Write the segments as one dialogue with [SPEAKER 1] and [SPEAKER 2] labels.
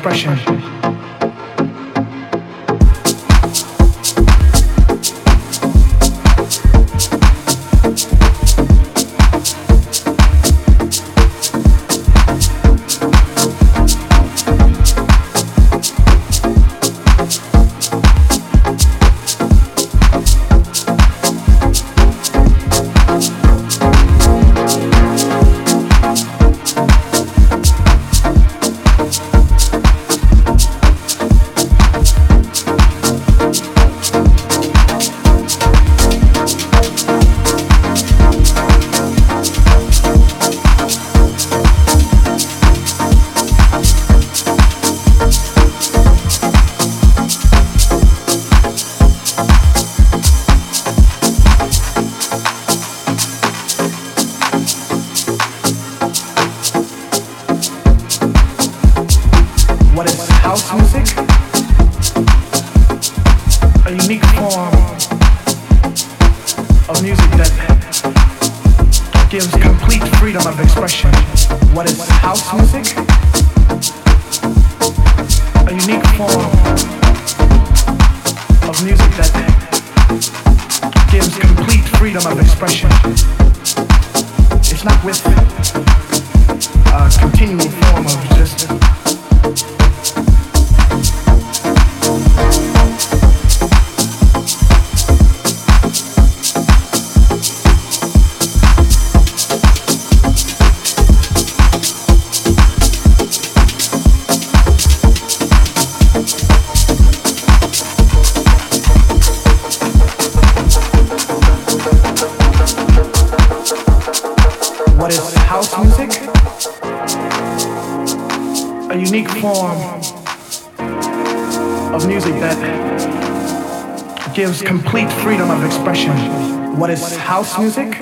[SPEAKER 1] expression. What is house music? House music?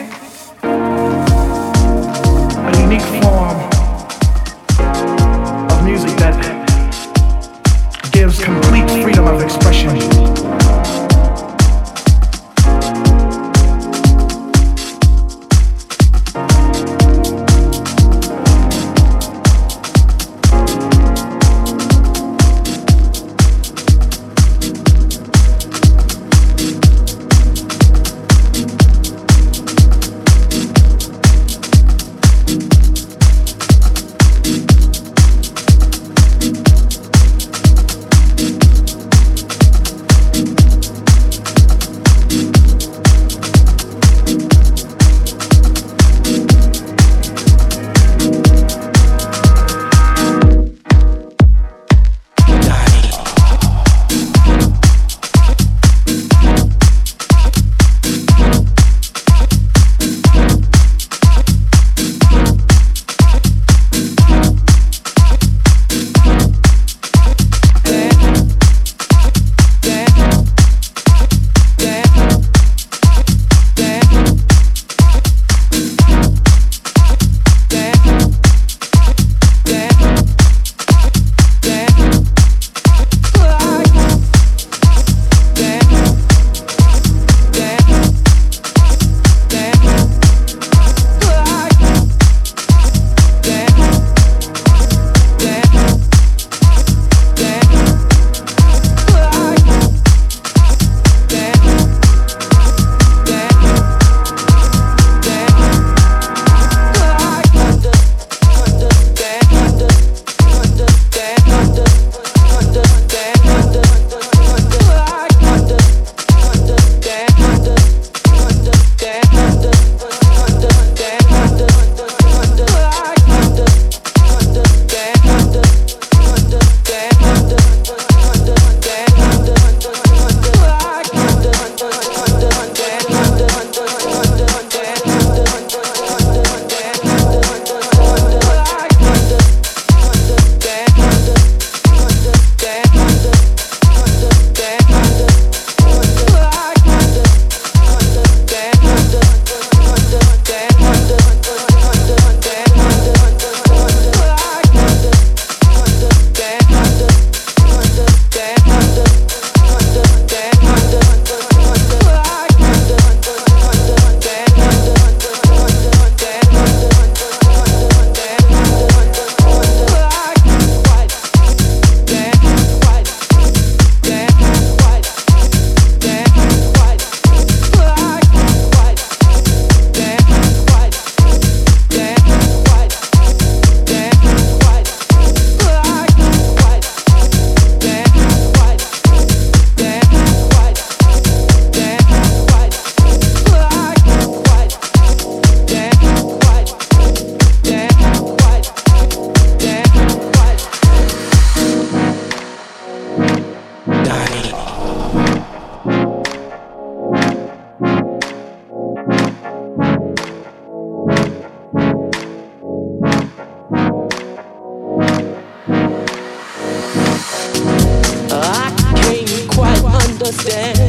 [SPEAKER 2] dance.